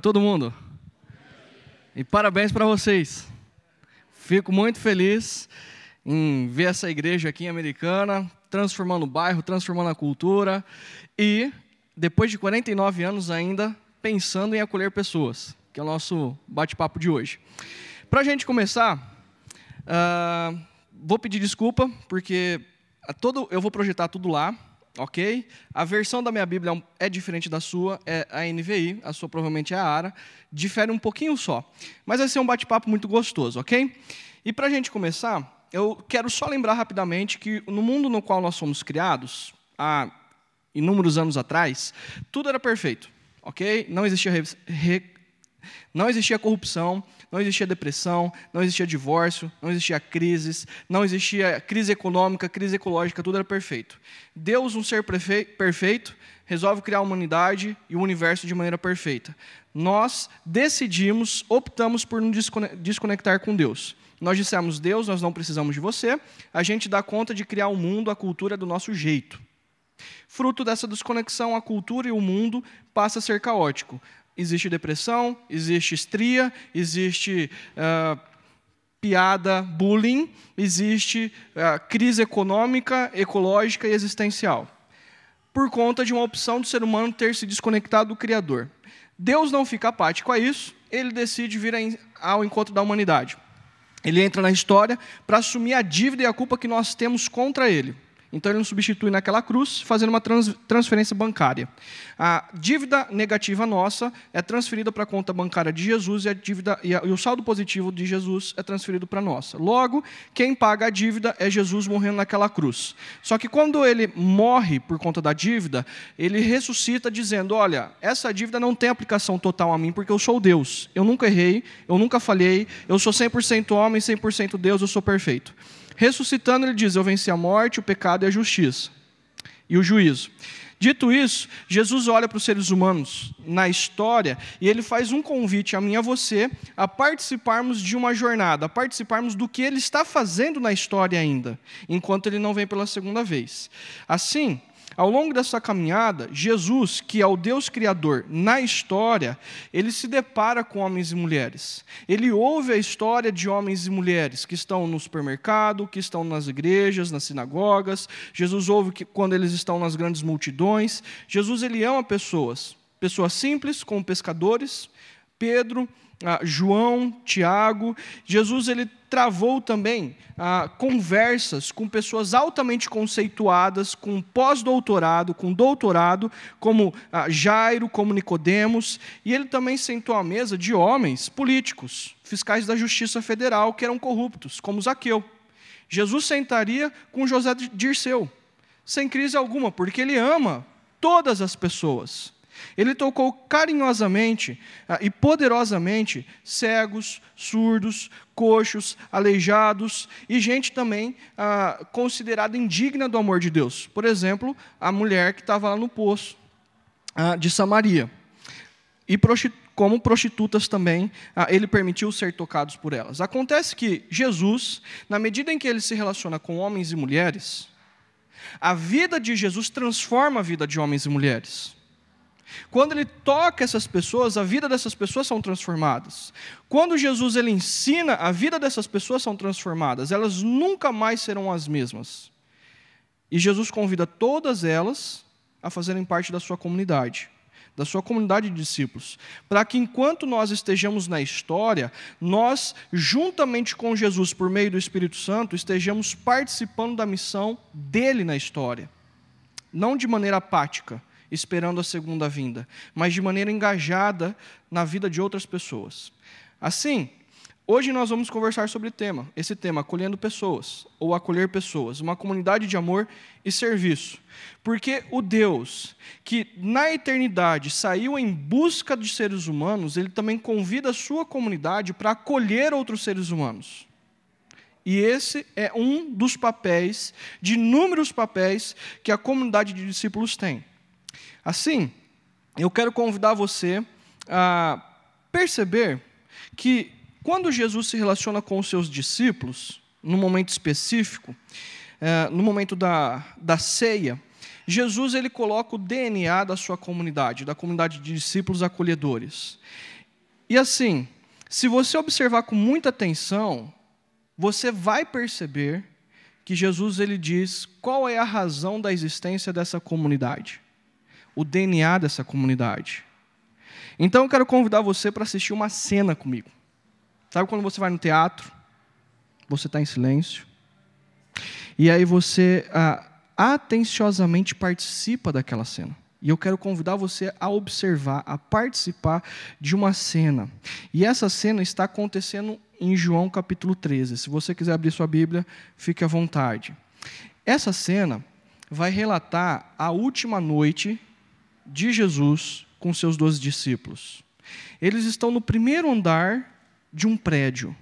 todo mundo. E parabéns para vocês. Fico muito feliz em ver essa igreja aqui em Americana, transformando o bairro, transformando a cultura e, depois de 49 anos ainda, pensando em acolher pessoas, que é o nosso bate-papo de hoje. Para a gente começar, uh, vou pedir desculpa, porque todo, eu vou projetar tudo lá, ok? A versão da minha Bíblia é diferente da sua, é a NVI, a sua provavelmente é a ARA, difere um pouquinho só. Mas vai ser um bate-papo muito gostoso, ok? E para a gente começar, eu quero só lembrar rapidamente que no mundo no qual nós fomos criados, há inúmeros anos atrás, tudo era perfeito, ok? Não existia, re... Re... não existia corrupção, não existia depressão, não existia divórcio, não existia crises, não existia crise econômica, crise ecológica, tudo era perfeito. Deus, um ser perfeito, resolve criar a humanidade e o universo de maneira perfeita. Nós decidimos, optamos por nos desconectar com Deus. Nós dissemos, Deus, nós não precisamos de você, a gente dá conta de criar o um mundo, a cultura do nosso jeito. Fruto dessa desconexão, a cultura e o mundo passa a ser caótico existe depressão, existe estria, existe uh, piada, bullying, existe uh, crise econômica, ecológica e existencial. Por conta de uma opção do ser humano ter se desconectado do Criador. Deus não fica apático a isso, ele decide vir ao encontro da humanidade. Ele entra na história para assumir a dívida e a culpa que nós temos contra ele. Então ele nos substitui naquela cruz, fazendo uma trans, transferência bancária. A dívida negativa nossa é transferida para a conta bancária de Jesus e, a dívida, e, a, e o saldo positivo de Jesus é transferido para a nossa. Logo, quem paga a dívida é Jesus morrendo naquela cruz. Só que quando ele morre por conta da dívida, ele ressuscita dizendo: Olha, essa dívida não tem aplicação total a mim, porque eu sou Deus. Eu nunca errei, eu nunca falhei, eu sou 100% homem, 100% Deus, eu sou perfeito. Ressuscitando, ele diz: Eu venci a morte, o pecado e a justiça, e o juízo. Dito isso, Jesus olha para os seres humanos na história e ele faz um convite a mim e a você a participarmos de uma jornada, a participarmos do que ele está fazendo na história ainda, enquanto ele não vem pela segunda vez. Assim, ao longo dessa caminhada, Jesus, que é o Deus Criador na história, ele se depara com homens e mulheres. Ele ouve a história de homens e mulheres que estão no supermercado, que estão nas igrejas, nas sinagogas. Jesus ouve que quando eles estão nas grandes multidões. Jesus ele ama pessoas, pessoas simples, como pescadores. Pedro, ah, João, Tiago. Jesus ele travou também ah, conversas com pessoas altamente conceituadas, com pós-doutorado, com doutorado, como ah, Jairo, como Nicodemos, e ele também sentou à mesa de homens políticos, fiscais da Justiça Federal, que eram corruptos, como Zaqueu. Jesus sentaria com José Dirceu, sem crise alguma, porque ele ama todas as pessoas. Ele tocou carinhosamente ah, e poderosamente cegos, surdos, coxos, aleijados e gente também ah, considerada indigna do amor de Deus. Por exemplo, a mulher que estava lá no poço ah, de Samaria. E como prostitutas também, ah, ele permitiu ser tocados por elas. Acontece que Jesus, na medida em que ele se relaciona com homens e mulheres, a vida de Jesus transforma a vida de homens e mulheres. Quando ele toca essas pessoas, a vida dessas pessoas são transformadas. Quando Jesus ele ensina, a vida dessas pessoas são transformadas. Elas nunca mais serão as mesmas. E Jesus convida todas elas a fazerem parte da sua comunidade, da sua comunidade de discípulos, para que enquanto nós estejamos na história, nós, juntamente com Jesus, por meio do Espírito Santo, estejamos participando da missão dele na história. Não de maneira apática, esperando a segunda vinda, mas de maneira engajada na vida de outras pessoas. Assim, hoje nós vamos conversar sobre tema, esse tema, acolhendo pessoas, ou acolher pessoas, uma comunidade de amor e serviço. Porque o Deus que na eternidade saiu em busca de seres humanos, ele também convida a sua comunidade para acolher outros seres humanos. E esse é um dos papéis, de inúmeros papéis, que a comunidade de discípulos tem. Assim, eu quero convidar você a perceber que quando Jesus se relaciona com os seus discípulos, num momento específico, é, no momento da, da ceia, Jesus ele coloca o DNA da sua comunidade, da comunidade de discípulos acolhedores. E assim, se você observar com muita atenção, você vai perceber que Jesus ele diz qual é a razão da existência dessa comunidade, o DNA dessa comunidade. Então eu quero convidar você para assistir uma cena comigo. Sabe quando você vai no teatro, você está em silêncio, e aí você ah, atenciosamente participa daquela cena. E eu quero convidar você a observar, a participar de uma cena. E essa cena está acontecendo em João capítulo 13. Se você quiser abrir sua Bíblia, fique à vontade. Essa cena vai relatar a última noite de Jesus com seus doze discípulos. Eles estão no primeiro andar de um prédio.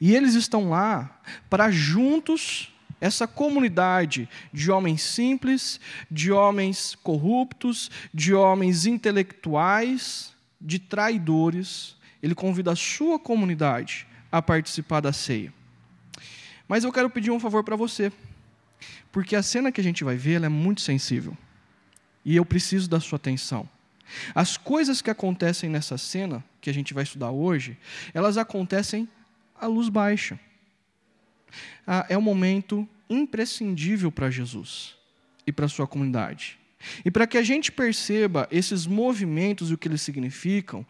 E eles estão lá para juntos essa comunidade de homens simples, de homens corruptos, de homens intelectuais, de traidores, ele convida a sua comunidade a participar da ceia. Mas eu quero pedir um favor para você, porque a cena que a gente vai ver é muito sensível e eu preciso da sua atenção. As coisas que acontecem nessa cena que a gente vai estudar hoje, elas acontecem à luz baixa ah, é um momento imprescindível para Jesus e para a sua comunidade. E para que a gente perceba esses movimentos e o que eles significam,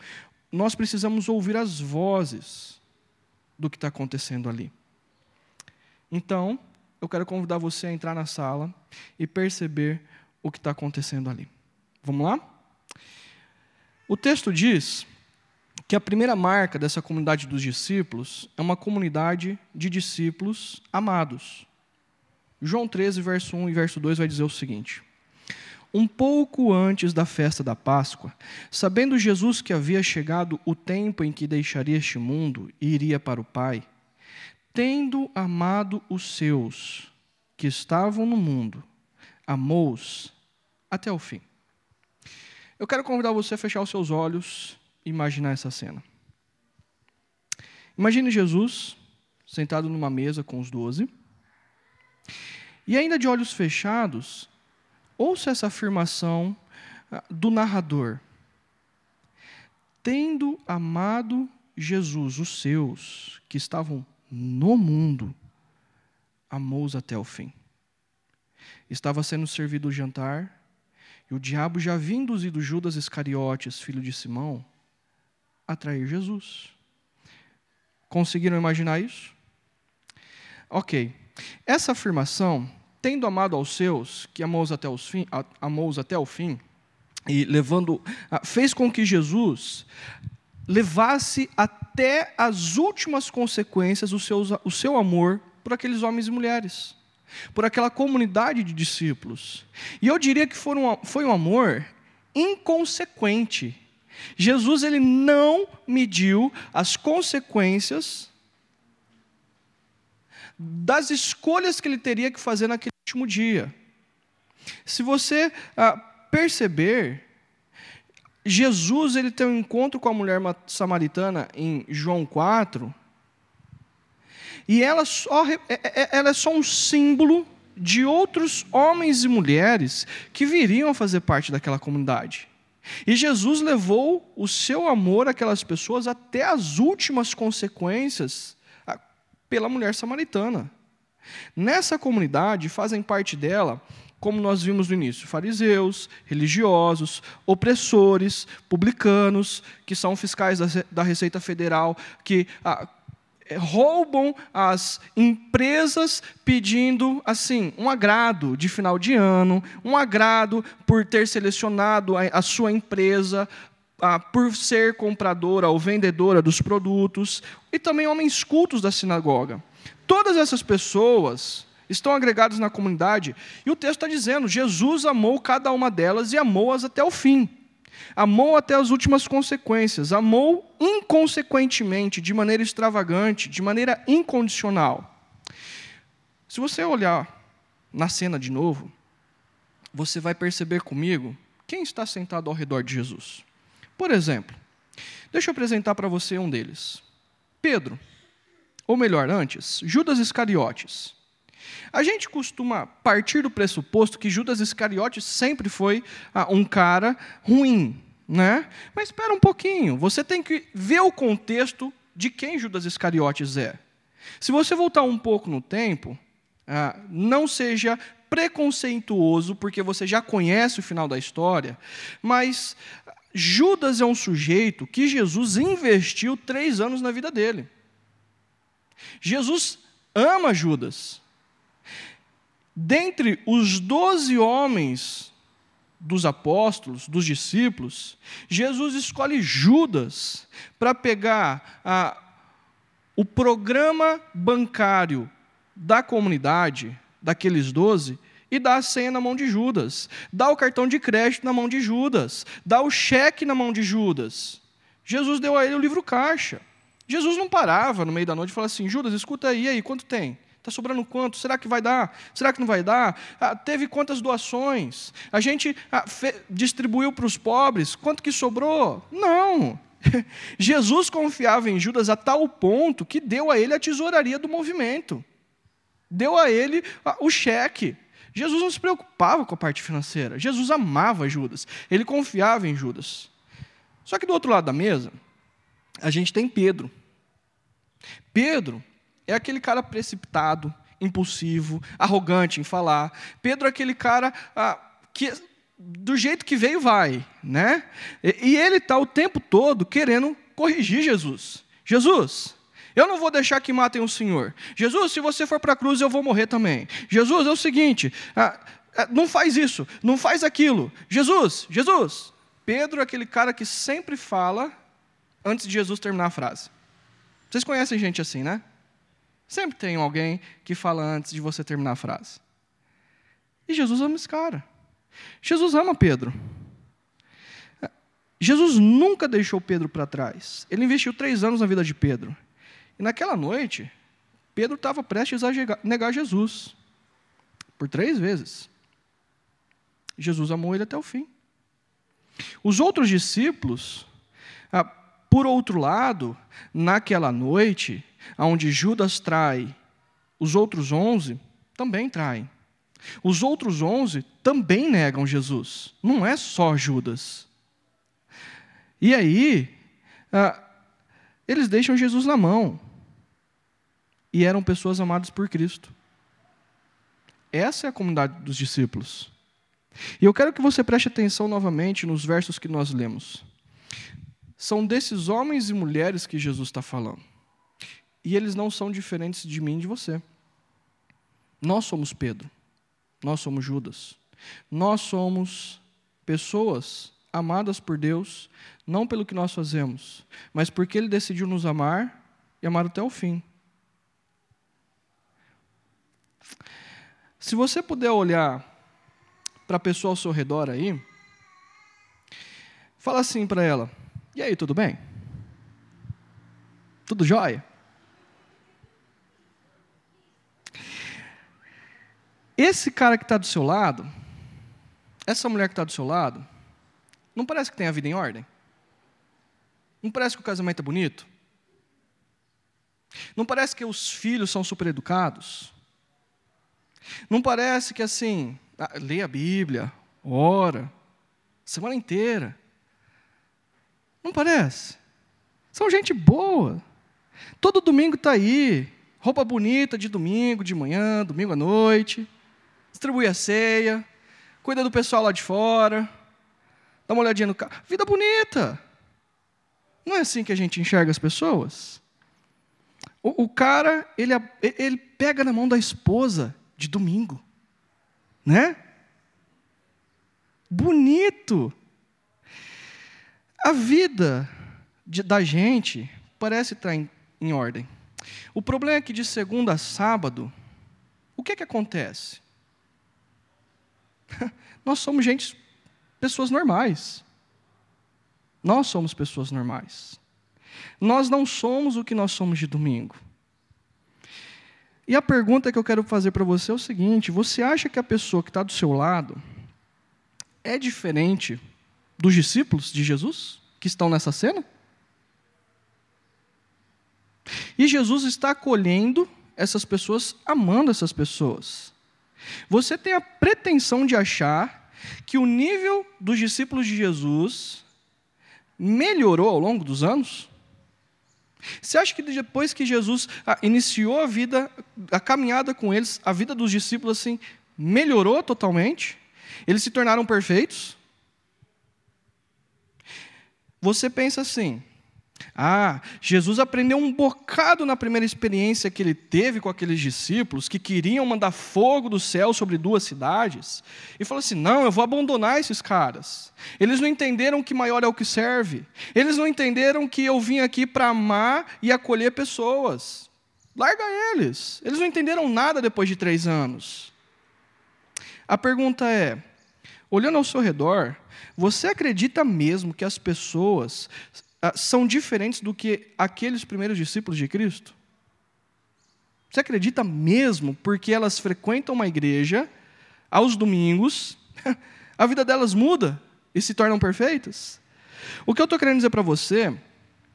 nós precisamos ouvir as vozes do que está acontecendo ali. Então, eu quero convidar você a entrar na sala e perceber o que está acontecendo ali. Vamos lá? O texto diz que a primeira marca dessa comunidade dos discípulos é uma comunidade de discípulos amados. João 13, verso 1 e verso 2 vai dizer o seguinte: Um pouco antes da festa da Páscoa, sabendo Jesus que havia chegado o tempo em que deixaria este mundo e iria para o Pai, tendo amado os seus que estavam no mundo, amou-os até o fim. Eu quero convidar você a fechar os seus olhos imaginar essa cena. Imagine Jesus sentado numa mesa com os doze, e ainda de olhos fechados, ouça essa afirmação ah, do narrador. Tendo amado Jesus, os seus, que estavam no mundo, amou-os até o fim. Estava sendo servido o jantar, e o diabo já havia induzido Judas Iscariotes, filho de Simão, atrair Jesus. Conseguiram imaginar isso? Ok. Essa afirmação, tendo amado aos seus, que amou-os até, fim, amou até o fim, e levando, fez com que Jesus levasse até as últimas consequências o seu, o seu amor por aqueles homens e mulheres, por aquela comunidade de discípulos. E eu diria que foram, foi um amor inconsequente, Jesus ele não mediu as consequências das escolhas que ele teria que fazer naquele último dia. Se você ah, perceber, Jesus ele tem um encontro com a mulher samaritana em João 4, e ela, só, é, é, é, ela é só um símbolo de outros homens e mulheres que viriam a fazer parte daquela comunidade. E Jesus levou o seu amor àquelas pessoas até as últimas consequências pela mulher samaritana. Nessa comunidade fazem parte dela, como nós vimos no início, fariseus, religiosos, opressores, publicanos, que são fiscais da Receita Federal, que roubam as empresas pedindo assim um agrado de final de ano, um agrado por ter selecionado a, a sua empresa, por ser compradora ou vendedora dos produtos, e também homens cultos da sinagoga. Todas essas pessoas estão agregadas na comunidade, e o texto está dizendo: Jesus amou cada uma delas e amou-as até o fim. Amou até as últimas consequências, amou inconsequentemente, de maneira extravagante, de maneira incondicional. Se você olhar na cena de novo, você vai perceber comigo quem está sentado ao redor de Jesus. Por exemplo, deixa eu apresentar para você um deles. Pedro, ou melhor, antes, Judas Iscariotes. A gente costuma partir do pressuposto que Judas Iscariotes sempre foi ah, um cara ruim, né? Mas espera um pouquinho, você tem que ver o contexto de quem Judas Iscariotes é. Se você voltar um pouco no tempo, ah, não seja preconceituoso, porque você já conhece o final da história, mas Judas é um sujeito que Jesus investiu três anos na vida dele. Jesus ama Judas. Dentre os doze homens dos apóstolos, dos discípulos, Jesus escolhe Judas para pegar a, o programa bancário da comunidade, daqueles doze, e dá a senha na mão de Judas, dá o cartão de crédito na mão de Judas, dá o cheque na mão de Judas. Jesus deu a ele o livro caixa. Jesus não parava no meio da noite e falava assim: Judas, escuta aí, aí, quanto tem? Está sobrando quanto? Será que vai dar? Será que não vai dar? Ah, teve quantas doações? A gente ah, distribuiu para os pobres? Quanto que sobrou? Não. Jesus confiava em Judas a tal ponto que deu a ele a tesouraria do movimento. Deu a ele ah, o cheque. Jesus não se preocupava com a parte financeira. Jesus amava Judas. Ele confiava em Judas. Só que do outro lado da mesa, a gente tem Pedro. Pedro é aquele cara precipitado, impulsivo, arrogante em falar. Pedro é aquele cara ah, que do jeito que veio vai, né? E, e ele está o tempo todo querendo corrigir Jesus. Jesus, eu não vou deixar que matem o Senhor. Jesus, se você for para a cruz, eu vou morrer também. Jesus, é o seguinte, ah, ah, não faz isso, não faz aquilo. Jesus, Jesus. Pedro é aquele cara que sempre fala antes de Jesus terminar a frase. Vocês conhecem gente assim, né? Sempre tem alguém que fala antes de você terminar a frase. E Jesus ama esse cara. Jesus ama Pedro. Jesus nunca deixou Pedro para trás. Ele investiu três anos na vida de Pedro. E naquela noite, Pedro estava prestes a negar Jesus. Por três vezes. Jesus amou ele até o fim. Os outros discípulos, ah, por outro lado, naquela noite, onde Judas trai os outros onze, também traem. Os outros onze também negam Jesus. Não é só Judas. E aí, ah, eles deixam Jesus na mão. E eram pessoas amadas por Cristo. Essa é a comunidade dos discípulos. E eu quero que você preste atenção novamente nos versos que nós lemos. São desses homens e mulheres que Jesus está falando. E eles não são diferentes de mim e de você. Nós somos Pedro. Nós somos Judas. Nós somos pessoas amadas por Deus, não pelo que nós fazemos, mas porque Ele decidiu nos amar e amar até o fim. Se você puder olhar para a pessoa ao seu redor aí, fala assim para ela: E aí, tudo bem? Tudo jóia? Esse cara que está do seu lado, essa mulher que está do seu lado, não parece que tem a vida em ordem? Não parece que o casamento é bonito? Não parece que os filhos são super educados? Não parece que assim, lê a Bíblia, ora, semana inteira? Não parece? São gente boa. Todo domingo está aí, roupa bonita de domingo, de manhã, domingo à noite distribui a ceia, cuida do pessoal lá de fora, dá uma olhadinha no carro. Vida bonita. Não é assim que a gente enxerga as pessoas? O, o cara, ele, ele pega na mão da esposa de domingo, né? Bonito. A vida de, da gente parece estar em, em ordem. O problema é que de segunda a sábado, o que, é que acontece? Nós somos gente, pessoas normais. Nós somos pessoas normais. Nós não somos o que nós somos de domingo. E a pergunta que eu quero fazer para você é o seguinte: você acha que a pessoa que está do seu lado é diferente dos discípulos de Jesus que estão nessa cena? E Jesus está acolhendo essas pessoas amando essas pessoas. Você tem a pretensão de achar que o nível dos discípulos de Jesus melhorou ao longo dos anos? Você acha que depois que Jesus ah, iniciou a vida, a caminhada com eles, a vida dos discípulos assim melhorou totalmente? Eles se tornaram perfeitos? Você pensa assim: ah, Jesus aprendeu um bocado na primeira experiência que ele teve com aqueles discípulos que queriam mandar fogo do céu sobre duas cidades. E falou assim: não, eu vou abandonar esses caras. Eles não entenderam que maior é o que serve. Eles não entenderam que eu vim aqui para amar e acolher pessoas. Larga eles. Eles não entenderam nada depois de três anos. A pergunta é: olhando ao seu redor, você acredita mesmo que as pessoas são diferentes do que aqueles primeiros discípulos de Cristo? Você acredita mesmo porque elas frequentam uma igreja aos domingos, a vida delas muda e se tornam perfeitas? O que eu estou querendo dizer para você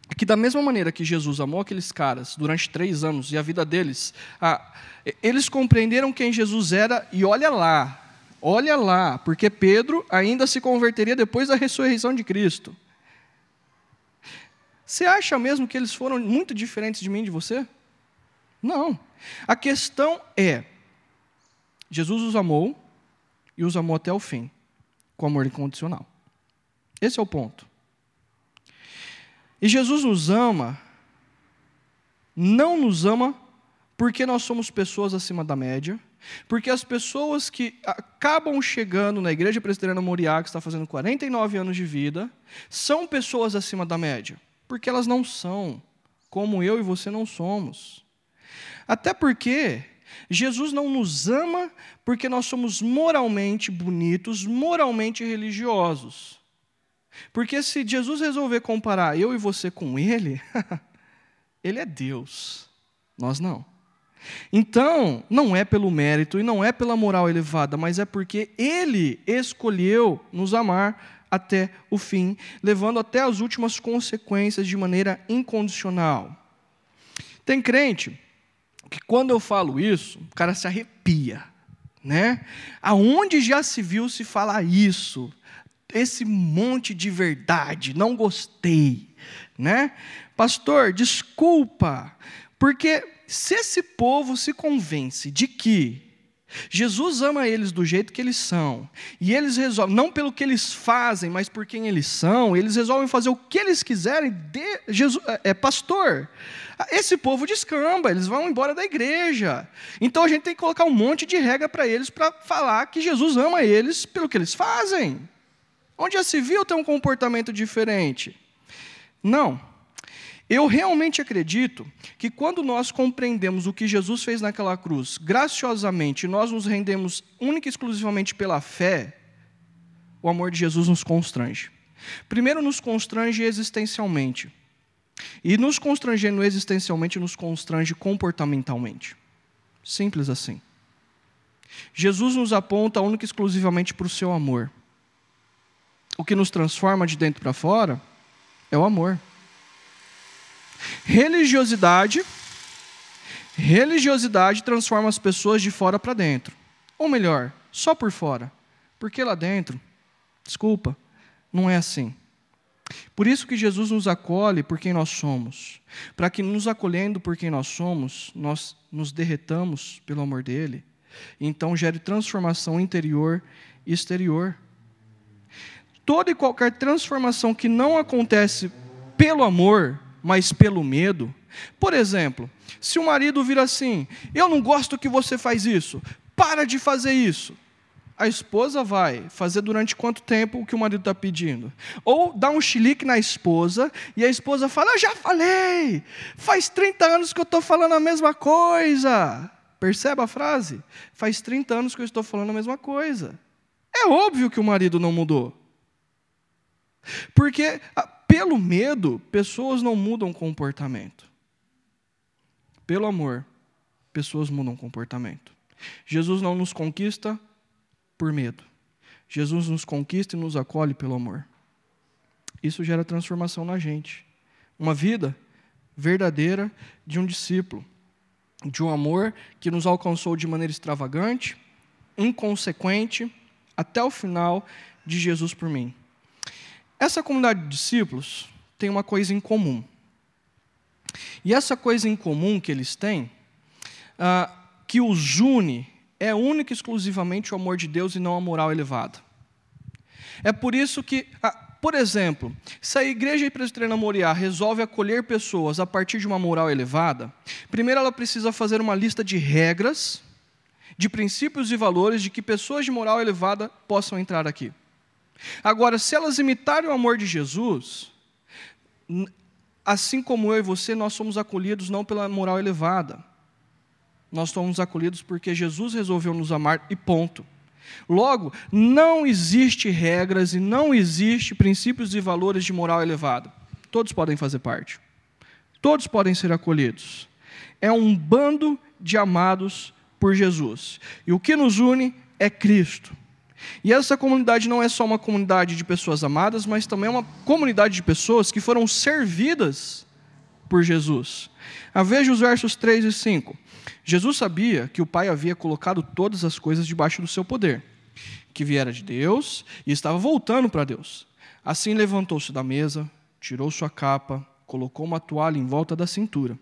é que, da mesma maneira que Jesus amou aqueles caras durante três anos e a vida deles, ah, eles compreenderam quem Jesus era e olha lá, olha lá, porque Pedro ainda se converteria depois da ressurreição de Cristo. Você acha mesmo que eles foram muito diferentes de mim e de você? Não. A questão é: Jesus os amou e os amou até o fim, com amor incondicional. Esse é o ponto. E Jesus nos ama, não nos ama porque nós somos pessoas acima da média, porque as pessoas que acabam chegando na Igreja Presbiteriana Moriá, que está fazendo 49 anos de vida, são pessoas acima da média. Porque elas não são, como eu e você não somos. Até porque Jesus não nos ama porque nós somos moralmente bonitos, moralmente religiosos. Porque se Jesus resolver comparar eu e você com Ele, Ele é Deus, nós não. Então, não é pelo mérito e não é pela moral elevada, mas é porque Ele escolheu nos amar até o fim, levando até as últimas consequências de maneira incondicional. Tem crente que quando eu falo isso, o cara se arrepia, né? Aonde já se viu se falar isso? Esse monte de verdade, não gostei, né? Pastor, desculpa, porque se esse povo se convence de que Jesus ama eles do jeito que eles são. E eles resolvem, não pelo que eles fazem, mas por quem eles são, eles resolvem fazer o que eles quiserem. De Jesus, é, é pastor. Esse povo descamba, eles vão embora da igreja. Então a gente tem que colocar um monte de regra para eles para falar que Jesus ama eles pelo que eles fazem. Onde se viu ter um comportamento diferente? Não. Eu realmente acredito que quando nós compreendemos o que Jesus fez naquela cruz, graciosamente, nós nos rendemos única e exclusivamente pela fé, o amor de Jesus nos constrange. Primeiro, nos constrange existencialmente. E nos constrangendo existencialmente, nos constrange comportamentalmente. Simples assim. Jesus nos aponta única e exclusivamente para o seu amor. O que nos transforma de dentro para fora é o amor. Religiosidade, religiosidade transforma as pessoas de fora para dentro. Ou melhor, só por fora. Porque lá dentro, desculpa, não é assim. Por isso que Jesus nos acolhe por quem nós somos. Para que nos acolhendo por quem nós somos, nós nos derretamos pelo amor dele. Então gere transformação interior e exterior. Toda e qualquer transformação que não acontece pelo amor, mas pelo medo. Por exemplo, se o marido vira assim: Eu não gosto que você faz isso, para de fazer isso. A esposa vai fazer durante quanto tempo o que o marido está pedindo? Ou dá um chilique na esposa e a esposa fala: Eu já falei, faz 30 anos que eu estou falando a mesma coisa. Percebe a frase? Faz 30 anos que eu estou falando a mesma coisa. É óbvio que o marido não mudou. Porque pelo medo, pessoas não mudam comportamento. Pelo amor, pessoas mudam comportamento. Jesus não nos conquista por medo. Jesus nos conquista e nos acolhe pelo amor. Isso gera transformação na gente. Uma vida verdadeira de um discípulo. de um amor que nos alcançou de maneira extravagante, inconsequente, até o final de Jesus por mim. Essa comunidade de discípulos tem uma coisa em comum. E essa coisa em comum que eles têm, ah, que os une, é única e exclusivamente o amor de Deus e não a moral elevada. É por isso que, ah, por exemplo, se a igreja presbiteriana Moriá resolve acolher pessoas a partir de uma moral elevada, primeiro ela precisa fazer uma lista de regras, de princípios e valores de que pessoas de moral elevada possam entrar aqui. Agora, se elas imitarem o amor de Jesus, assim como eu e você, nós somos acolhidos não pela moral elevada. Nós somos acolhidos porque Jesus resolveu nos amar e ponto. Logo, não existe regras e não existe princípios e valores de moral elevada. Todos podem fazer parte. Todos podem ser acolhidos. É um bando de amados por Jesus. E o que nos une é Cristo. E essa comunidade não é só uma comunidade de pessoas amadas, mas também é uma comunidade de pessoas que foram servidas por Jesus. Ah, veja os versos 3 e 5. Jesus sabia que o Pai havia colocado todas as coisas debaixo do seu poder, que viera de Deus e estava voltando para Deus. Assim levantou-se da mesa, tirou sua capa, colocou uma toalha em volta da cintura.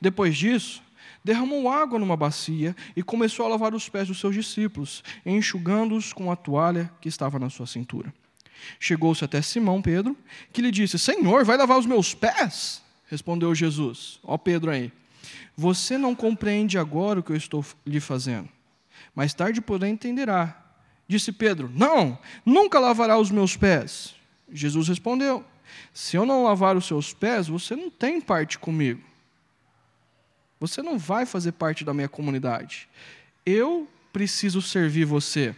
Depois disso, derramou água numa bacia e começou a lavar os pés dos seus discípulos, enxugando-os com a toalha que estava na sua cintura. Chegou-se até Simão Pedro, que lhe disse: Senhor, vai lavar os meus pés? Respondeu Jesus: Ó Pedro aí, você não compreende agora o que eu estou lhe fazendo. Mais tarde, porém, entenderá. Disse Pedro: Não, nunca lavará os meus pés. Jesus respondeu: Se eu não lavar os seus pés, você não tem parte comigo. Você não vai fazer parte da minha comunidade. Eu preciso servir você.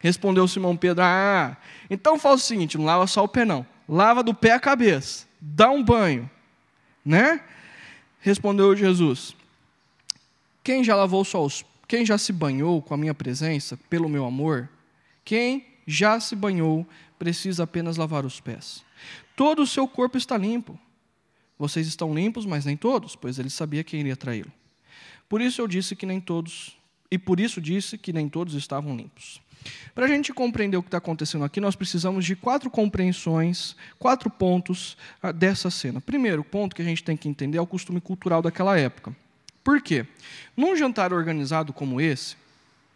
Respondeu Simão Pedro: Ah, então faz o seguinte: não lava só o pé, não. Lava do pé à cabeça. Dá um banho. Né? Respondeu Jesus: Quem já lavou só os quem já se banhou com a minha presença, pelo meu amor, quem já se banhou precisa apenas lavar os pés. Todo o seu corpo está limpo. Vocês estão limpos, mas nem todos, pois ele sabia quem iria traí-lo. Por isso eu disse que nem todos, e por isso disse que nem todos estavam limpos. Para a gente compreender o que está acontecendo aqui, nós precisamos de quatro compreensões, quatro pontos ah, dessa cena. Primeiro ponto que a gente tem que entender é o costume cultural daquela época. Por quê? Num jantar organizado como esse,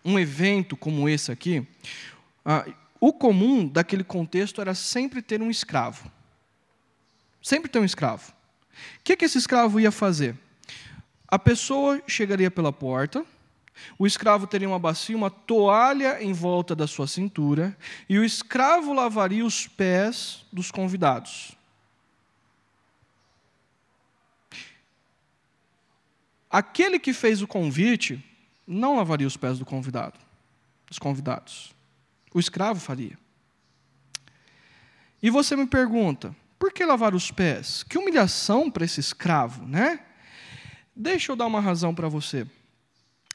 um evento como esse aqui, ah, o comum daquele contexto era sempre ter um escravo. Sempre ter um escravo. O que, que esse escravo ia fazer? A pessoa chegaria pela porta, o escravo teria uma bacia, uma toalha em volta da sua cintura, e o escravo lavaria os pés dos convidados. Aquele que fez o convite não lavaria os pés do convidado, dos convidados. O escravo faria. E você me pergunta, por que lavar os pés? Que humilhação para esse escravo, né? Deixa eu dar uma razão para você.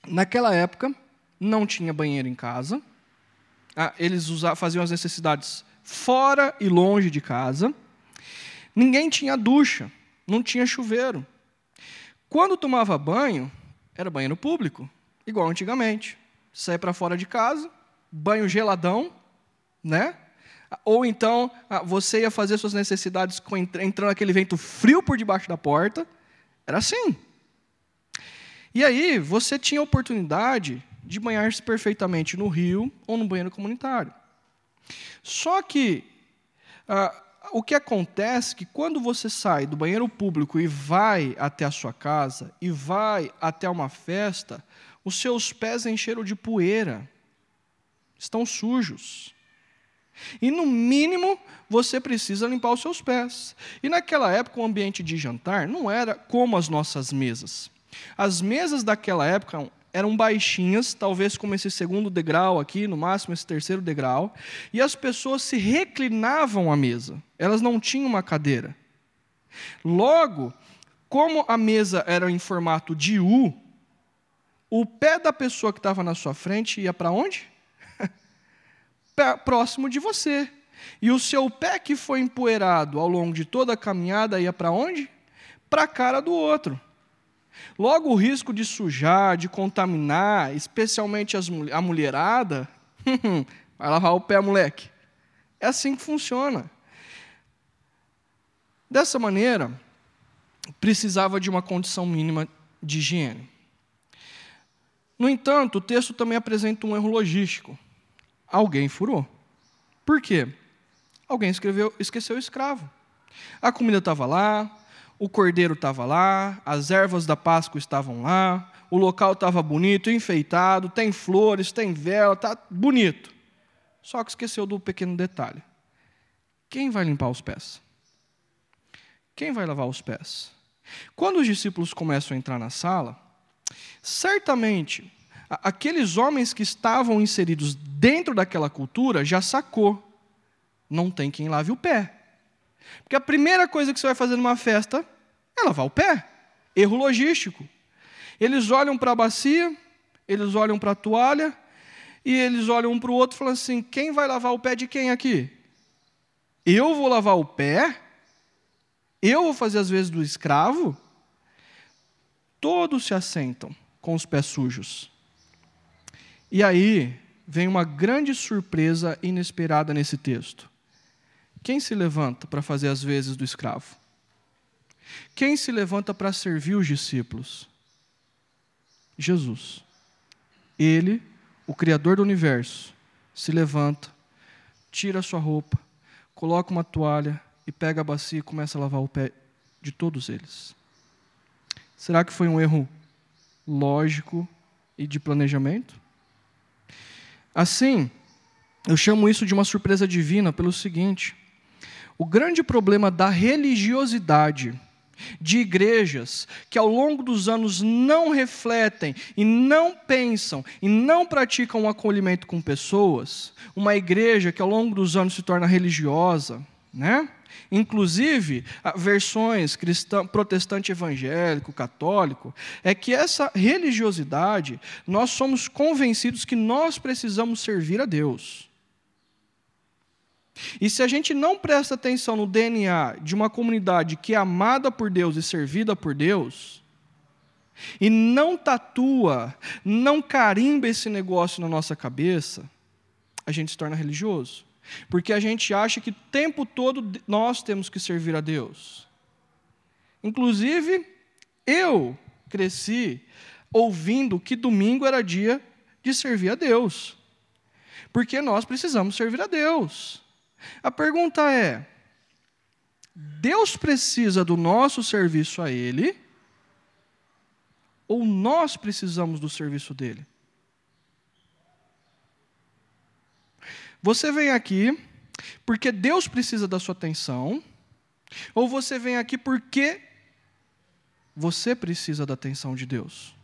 Naquela época, não tinha banheiro em casa. Ah, eles faziam as necessidades fora e longe de casa. Ninguém tinha ducha, não tinha chuveiro. Quando tomava banho, era banheiro público, igual antigamente. Saia para fora de casa, banho geladão, né? Ou então ah, você ia fazer suas necessidades entrando aquele vento frio por debaixo da porta. Era assim. E aí você tinha a oportunidade de banhar-se perfeitamente no rio ou no banheiro comunitário. Só que ah, o que acontece é que quando você sai do banheiro público e vai até a sua casa e vai até uma festa, os seus pés encheram de poeira, estão sujos. E no mínimo você precisa limpar os seus pés. E naquela época o ambiente de jantar não era como as nossas mesas. As mesas daquela época eram baixinhas, talvez como esse segundo degrau aqui, no máximo esse terceiro degrau, e as pessoas se reclinavam à mesa. Elas não tinham uma cadeira. Logo, como a mesa era em formato de U, o pé da pessoa que estava na sua frente ia para onde? Próximo de você. E o seu pé que foi empoeirado ao longo de toda a caminhada ia para onde? Para a cara do outro. Logo, o risco de sujar, de contaminar, especialmente as, a mulherada, vai lavar o pé, moleque. É assim que funciona. Dessa maneira, precisava de uma condição mínima de higiene. No entanto, o texto também apresenta um erro logístico. Alguém furou. Por quê? Alguém escreveu, esqueceu o escravo. A comida estava lá, o cordeiro estava lá, as ervas da Páscoa estavam lá, o local estava bonito, enfeitado, tem flores, tem vela, está bonito. Só que esqueceu do pequeno detalhe. Quem vai limpar os pés? Quem vai lavar os pés? Quando os discípulos começam a entrar na sala, certamente aqueles homens que estavam inseridos dentro daquela cultura já sacou. Não tem quem lave o pé. Porque a primeira coisa que você vai fazer numa festa é lavar o pé. Erro logístico. Eles olham para a bacia, eles olham para a toalha, e eles olham um para o outro e falam assim: quem vai lavar o pé de quem aqui? Eu vou lavar o pé? Eu vou fazer as vezes do escravo? Todos se assentam com os pés sujos. E aí vem uma grande surpresa inesperada nesse texto. Quem se levanta para fazer as vezes do escravo? Quem se levanta para servir os discípulos? Jesus. Ele, o Criador do universo, se levanta, tira sua roupa, coloca uma toalha e pega a bacia e começa a lavar o pé de todos eles. Será que foi um erro lógico e de planejamento? Assim, eu chamo isso de uma surpresa divina pelo seguinte: o grande problema da religiosidade de igrejas que ao longo dos anos não refletem e não pensam e não praticam o um acolhimento com pessoas, uma igreja que ao longo dos anos se torna religiosa, né? Inclusive, versões cristão, protestante evangélico, católico, é que essa religiosidade, nós somos convencidos que nós precisamos servir a Deus. E se a gente não presta atenção no DNA de uma comunidade que é amada por Deus e servida por Deus, e não tatua, não carimba esse negócio na nossa cabeça, a gente se torna religioso. Porque a gente acha que o tempo todo nós temos que servir a Deus. Inclusive, eu cresci ouvindo que domingo era dia de servir a Deus. Porque nós precisamos servir a Deus. A pergunta é: Deus precisa do nosso serviço a Ele? Ou nós precisamos do serviço dele? Você vem aqui porque Deus precisa da sua atenção, ou você vem aqui porque você precisa da atenção de Deus?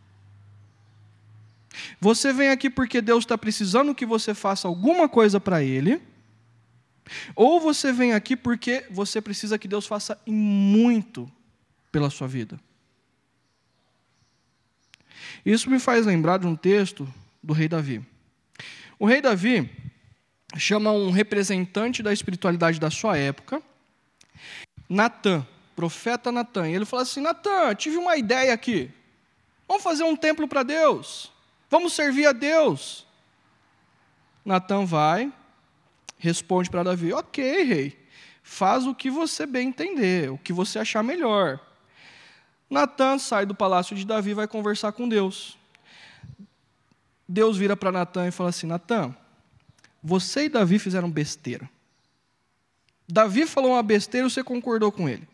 Você vem aqui porque Deus está precisando que você faça alguma coisa para Ele, ou você vem aqui porque você precisa que Deus faça muito pela sua vida. Isso me faz lembrar de um texto do rei Davi. O rei Davi chama um representante da espiritualidade da sua época, Natã, profeta Natã. E ele fala assim: Natã, tive uma ideia aqui. Vamos fazer um templo para Deus. Vamos servir a Deus. Natã vai, responde para Davi: Ok, rei, faz o que você bem entender, o que você achar melhor. Natan sai do palácio de Davi e vai conversar com Deus. Deus vira para Natan e fala assim: Natan, você e Davi fizeram besteira. Davi falou uma besteira e você concordou com ele.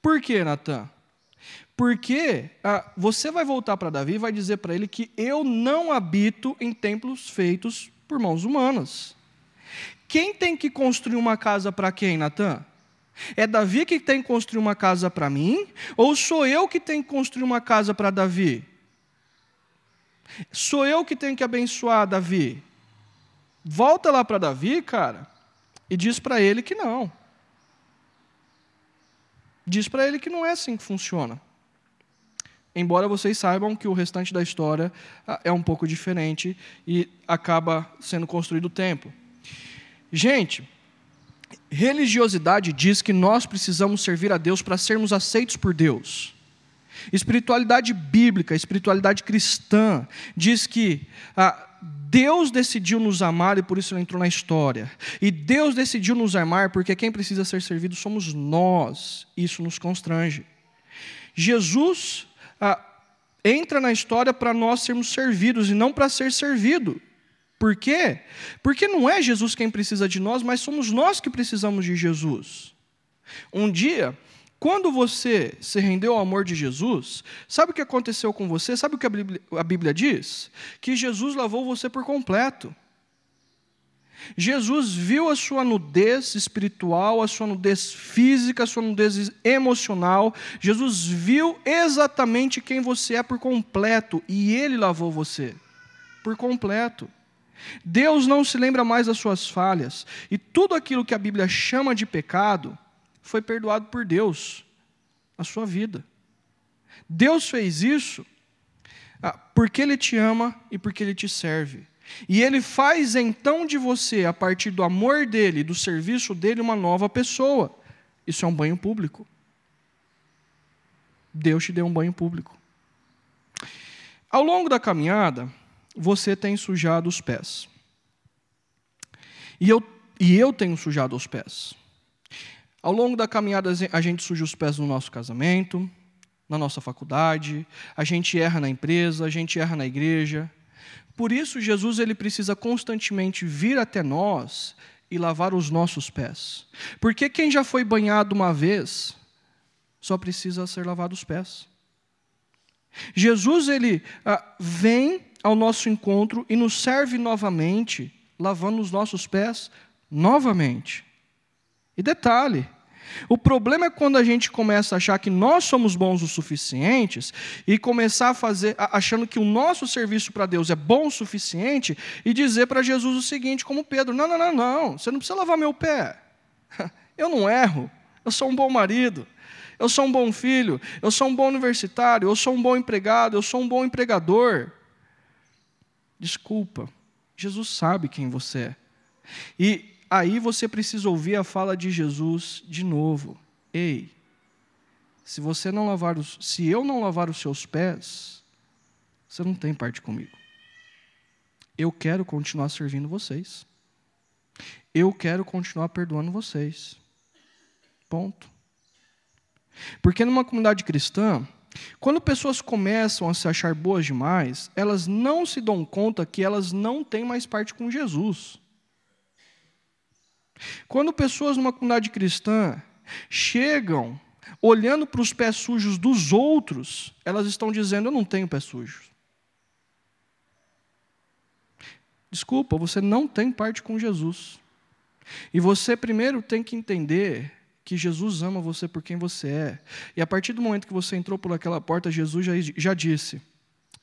Por quê, Natan? Porque ah, você vai voltar para Davi e vai dizer para ele que eu não habito em templos feitos por mãos humanas. Quem tem que construir uma casa para quem, Natan? É Davi que tem que construir uma casa para mim? Ou sou eu que tenho que construir uma casa para Davi? Sou eu que tenho que abençoar Davi? Volta lá para Davi, cara, e diz para ele que não. Diz para ele que não é assim que funciona. Embora vocês saibam que o restante da história ah, é um pouco diferente e acaba sendo construído o templo. Gente, religiosidade diz que nós precisamos servir a Deus para sermos aceitos por Deus. Espiritualidade bíblica, espiritualidade cristã, diz que ah, Deus decidiu nos amar e por isso ele entrou na história. E Deus decidiu nos amar porque quem precisa ser servido somos nós. Isso nos constrange. Jesus ah, entra na história para nós sermos servidos e não para ser servido. Por quê? Porque não é Jesus quem precisa de nós, mas somos nós que precisamos de Jesus. Um dia, quando você se rendeu ao amor de Jesus, sabe o que aconteceu com você? Sabe o que a Bíblia, a Bíblia diz? Que Jesus lavou você por completo. Jesus viu a sua nudez espiritual, a sua nudez física, a sua nudez emocional. Jesus viu exatamente quem você é por completo e ele lavou você por completo. Deus não se lembra mais das suas falhas e tudo aquilo que a Bíblia chama de pecado foi perdoado por Deus a sua vida. Deus fez isso ah, porque Ele te ama e porque Ele te serve. E Ele faz então de você, a partir do amor dele, do serviço dele, uma nova pessoa. Isso é um banho público. Deus te deu um banho público. Ao longo da caminhada, você tem sujado os pés. E eu, e eu tenho sujado os pés. Ao longo da caminhada, a gente suja os pés no nosso casamento, na nossa faculdade, a gente erra na empresa, a gente erra na igreja. Por isso, Jesus ele precisa constantemente vir até nós e lavar os nossos pés. Porque quem já foi banhado uma vez, só precisa ser lavado os pés. Jesus ele ah, vem ao nosso encontro e nos serve novamente, lavando os nossos pés novamente. E detalhe, o problema é quando a gente começa a achar que nós somos bons o suficientes e começar a fazer, achando que o nosso serviço para Deus é bom o suficiente e dizer para Jesus o seguinte, como Pedro: não, não, não, não, você não precisa lavar meu pé. Eu não erro, eu sou um bom marido, eu sou um bom filho, eu sou um bom universitário, eu sou um bom empregado, eu sou um bom empregador. Desculpa, Jesus sabe quem você é. E aí você precisa ouvir a fala de Jesus de novo. Ei, se você não lavar os, se eu não lavar os seus pés, você não tem parte comigo. Eu quero continuar servindo vocês. Eu quero continuar perdoando vocês. Ponto. Porque numa comunidade cristã, quando pessoas começam a se achar boas demais, elas não se dão conta que elas não têm mais parte com Jesus. Quando pessoas numa comunidade cristã chegam olhando para os pés sujos dos outros, elas estão dizendo: Eu não tenho pés sujos. Desculpa, você não tem parte com Jesus. E você primeiro tem que entender que Jesus ama você por quem você é. E a partir do momento que você entrou por aquela porta, Jesus já, já disse: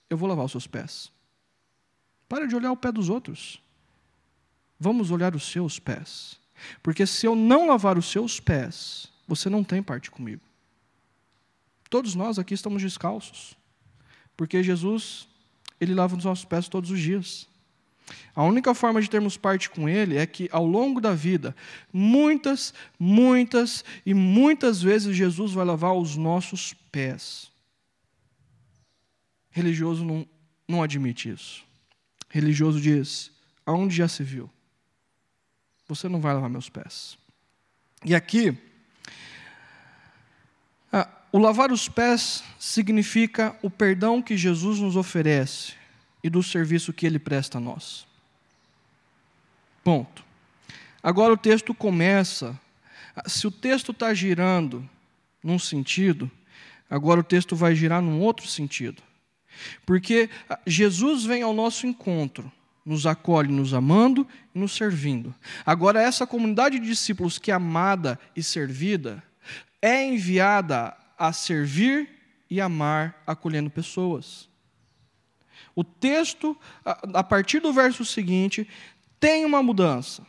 Eu vou lavar os seus pés. Para de olhar o pé dos outros. Vamos olhar os seus pés. Porque se eu não lavar os seus pés, você não tem parte comigo. Todos nós aqui estamos descalços. Porque Jesus, ele lava os nossos pés todos os dias. A única forma de termos parte com Ele é que, ao longo da vida, muitas, muitas e muitas vezes Jesus vai lavar os nossos pés. Religioso não, não admite isso. Religioso diz: aonde já se viu? Você não vai lavar meus pés. E aqui, ah, o lavar os pés significa o perdão que Jesus nos oferece e do serviço que ele presta a nós. Ponto. Agora o texto começa. Se o texto está girando num sentido, agora o texto vai girar num outro sentido. Porque ah, Jesus vem ao nosso encontro nos acolhe, nos amando e nos servindo. Agora, essa comunidade de discípulos que é amada e servida é enviada a servir e amar, acolhendo pessoas. O texto, a partir do verso seguinte, tem uma mudança.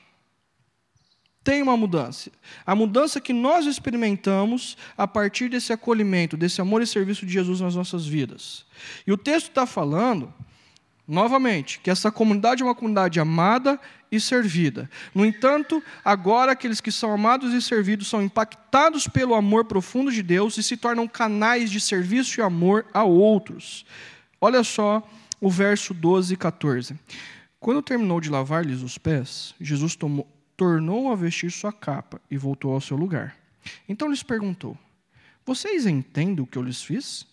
Tem uma mudança. A mudança que nós experimentamos a partir desse acolhimento, desse amor e serviço de Jesus nas nossas vidas. E o texto está falando novamente, que essa comunidade é uma comunidade amada e servida. No entanto, agora aqueles que são amados e servidos são impactados pelo amor profundo de Deus e se tornam canais de serviço e amor a outros. Olha só o verso 12 e 14. Quando terminou de lavar-lhes os pés, Jesus tomou, tornou a vestir sua capa e voltou ao seu lugar. Então lhes perguntou: Vocês entendem o que eu lhes fiz?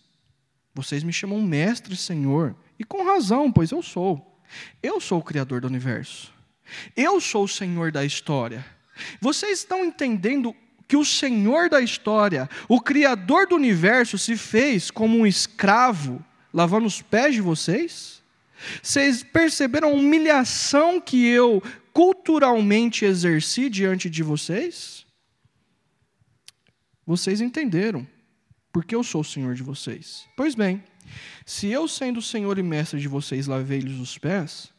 Vocês me chamam mestre e senhor, e com razão, pois eu sou. Eu sou o Criador do universo. Eu sou o Senhor da história. Vocês estão entendendo que o Senhor da história, o Criador do universo, se fez como um escravo lavando os pés de vocês? Vocês perceberam a humilhação que eu culturalmente exerci diante de vocês? Vocês entenderam, porque eu sou o Senhor de vocês. Pois bem, se eu, sendo Senhor e mestre de vocês, lavei-lhes os pés,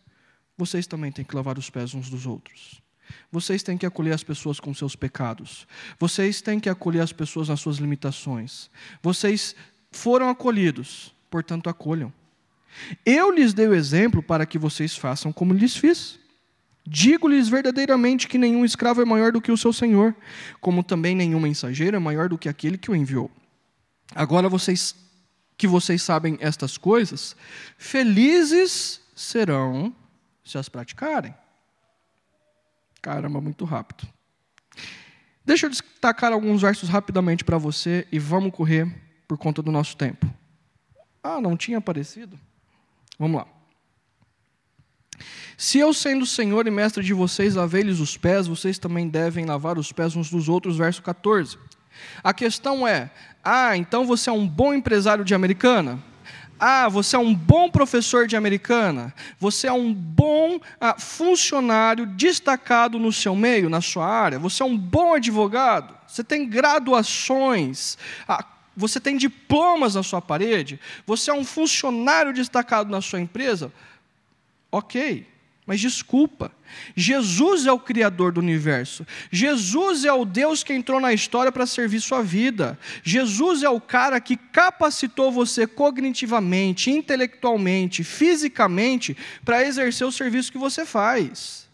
vocês também têm que lavar os pés uns dos outros. Vocês têm que acolher as pessoas com seus pecados. Vocês têm que acolher as pessoas nas suas limitações. Vocês foram acolhidos, portanto, acolham. Eu lhes dei o exemplo para que vocês façam como lhes fiz. Digo-lhes verdadeiramente que nenhum escravo é maior do que o seu senhor, como também nenhum mensageiro é maior do que aquele que o enviou. Agora vocês que vocês sabem estas coisas, felizes serão se as praticarem. Caramba, muito rápido. Deixa eu destacar alguns versos rapidamente para você e vamos correr por conta do nosso tempo. Ah, não tinha aparecido? Vamos lá. Se eu, sendo Senhor e mestre de vocês, lavei-lhes os pés, vocês também devem lavar os pés uns dos outros. Verso 14. A questão é: ah, então você é um bom empresário de americana? Ah, você é um bom professor de americana? Você é um bom ah, funcionário destacado no seu meio, na sua área? Você é um bom advogado? Você tem graduações? Ah, você tem diplomas na sua parede? Você é um funcionário destacado na sua empresa? Ok. Mas desculpa, Jesus é o Criador do universo. Jesus é o Deus que entrou na história para servir sua vida. Jesus é o cara que capacitou você cognitivamente, intelectualmente, fisicamente, para exercer o serviço que você faz.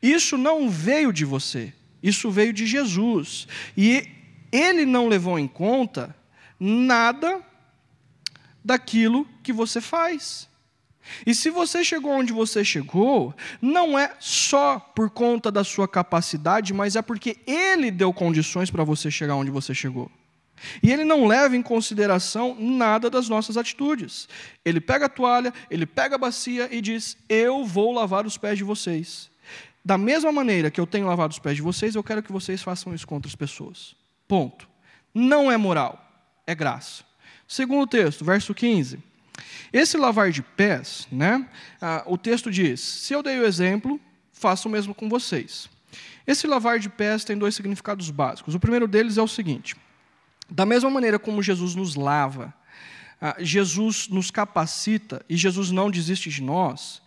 Isso não veio de você, isso veio de Jesus. E ele não levou em conta nada daquilo que você faz. E se você chegou onde você chegou, não é só por conta da sua capacidade, mas é porque Ele deu condições para você chegar onde você chegou. E Ele não leva em consideração nada das nossas atitudes. Ele pega a toalha, ele pega a bacia e diz: Eu vou lavar os pés de vocês. Da mesma maneira que eu tenho lavado os pés de vocês, eu quero que vocês façam isso com outras pessoas. Ponto. Não é moral, é graça. Segundo texto, verso 15. Esse lavar de pés, né, ah, o texto diz: se eu dei o exemplo, faço o mesmo com vocês. Esse lavar de pés tem dois significados básicos. O primeiro deles é o seguinte: da mesma maneira como Jesus nos lava, ah, Jesus nos capacita e Jesus não desiste de nós,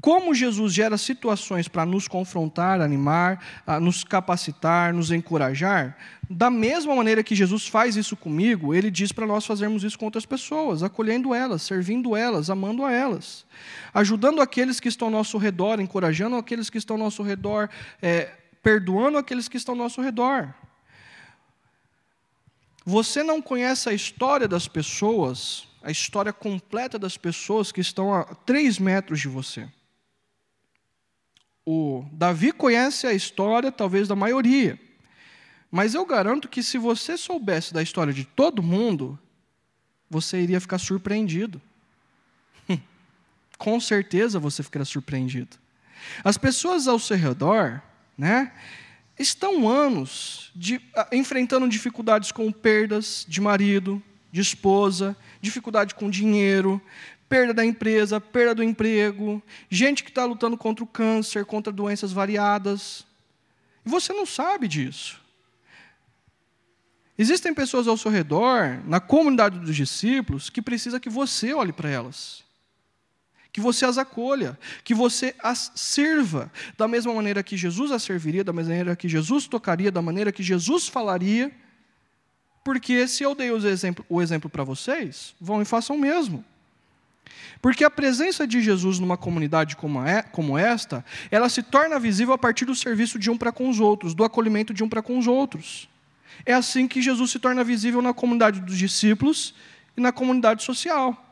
como Jesus gera situações para nos confrontar, animar, nos capacitar, nos encorajar, da mesma maneira que Jesus faz isso comigo, ele diz para nós fazermos isso com outras pessoas, acolhendo elas, servindo elas, amando a elas, ajudando aqueles que estão ao nosso redor, encorajando aqueles que estão ao nosso redor, é, perdoando aqueles que estão ao nosso redor. Você não conhece a história das pessoas, a história completa das pessoas que estão a três metros de você. O Davi conhece a história, talvez, da maioria. Mas eu garanto que se você soubesse da história de todo mundo, você iria ficar surpreendido. Com certeza você ficará surpreendido. As pessoas ao seu redor, né, estão anos de, enfrentando dificuldades com perdas de marido, de esposa, dificuldade com dinheiro, perda da empresa, perda do emprego, gente que está lutando contra o câncer, contra doenças variadas. E você não sabe disso. Existem pessoas ao seu redor, na comunidade dos discípulos, que precisa que você olhe para elas. Que você as acolha, que você as sirva, da mesma maneira que Jesus as serviria, da maneira que Jesus tocaria, da maneira que Jesus falaria. Porque se eu dei o exemplo, o exemplo para vocês, vão e façam o mesmo. Porque a presença de Jesus numa comunidade como, é, como esta, ela se torna visível a partir do serviço de um para com os outros, do acolhimento de um para com os outros. É assim que Jesus se torna visível na comunidade dos discípulos e na comunidade social.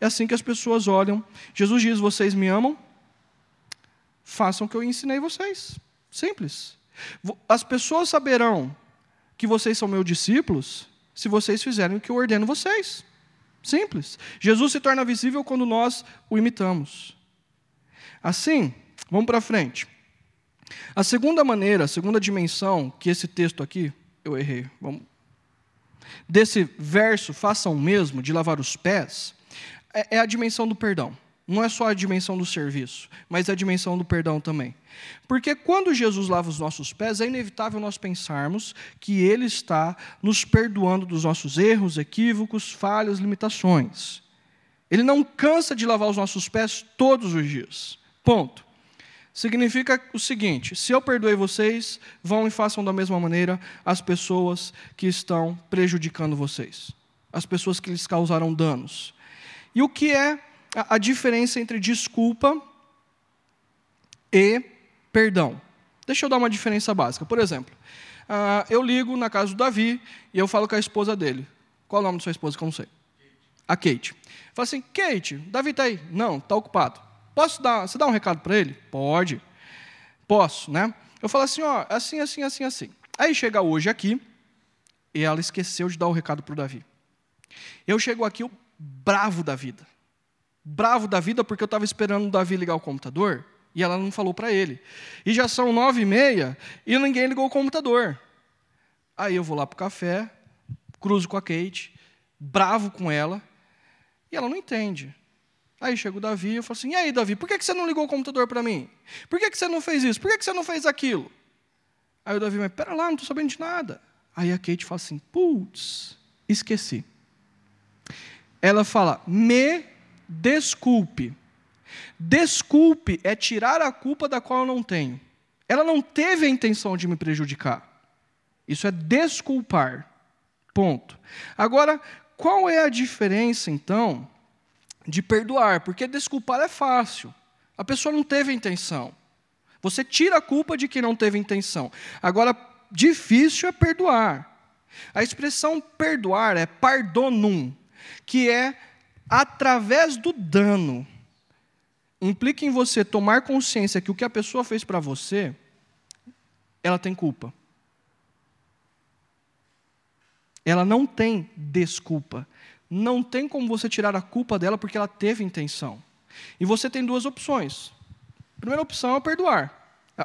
É assim que as pessoas olham. Jesus diz: Vocês me amam? Façam o que eu ensinei vocês. Simples. As pessoas saberão que vocês são meus discípulos se vocês fizerem o que eu ordeno vocês. Simples. Jesus se torna visível quando nós o imitamos. Assim, vamos para frente. A segunda maneira, a segunda dimensão que esse texto aqui, eu errei, vamos. Desse verso, façam o mesmo, de lavar os pés, é, é a dimensão do perdão. Não é só a dimensão do serviço, mas a dimensão do perdão também. Porque quando Jesus lava os nossos pés, é inevitável nós pensarmos que Ele está nos perdoando dos nossos erros, equívocos, falhas, limitações. Ele não cansa de lavar os nossos pés todos os dias. Ponto. Significa o seguinte: se eu perdoei vocês, vão e façam da mesma maneira as pessoas que estão prejudicando vocês, as pessoas que lhes causaram danos. E o que é a diferença entre desculpa e perdão. Deixa eu dar uma diferença básica. Por exemplo, uh, eu ligo na casa do Davi e eu falo com a esposa dele. Qual é o nome da sua esposa que eu não sei? A Kate. Fala assim, Kate, Davi está aí? Não, está ocupado. Posso dar, você dá um recado para ele? Pode. Posso, né? Eu falo assim, ó, assim, assim, assim, assim. Aí chega hoje aqui e ela esqueceu de dar o recado para o Davi. Eu chego aqui o bravo da vida. Bravo da vida porque eu estava esperando o Davi ligar o computador e ela não falou para ele. E já são nove e meia e ninguém ligou o computador. Aí eu vou lá para o café, cruzo com a Kate, bravo com ela, e ela não entende. Aí chega o Davi e eu falo assim: e aí, Davi, por que você não ligou o computador para mim? Por que você não fez isso? Por que você não fez aquilo? Aí o Davi, mas pera lá, não estou sabendo de nada. Aí a Kate fala assim: putz, esqueci. Ela fala: me desculpe. Desculpe é tirar a culpa da qual eu não tenho. Ela não teve a intenção de me prejudicar. Isso é desculpar. Ponto. Agora, qual é a diferença, então, de perdoar? Porque desculpar é fácil. A pessoa não teve a intenção. Você tira a culpa de quem não teve intenção. Agora, difícil é perdoar. A expressão perdoar é pardonum, que é através do dano implica em você tomar consciência que o que a pessoa fez para você, ela tem culpa. Ela não tem desculpa. Não tem como você tirar a culpa dela porque ela teve intenção. E você tem duas opções. A primeira opção é perdoar.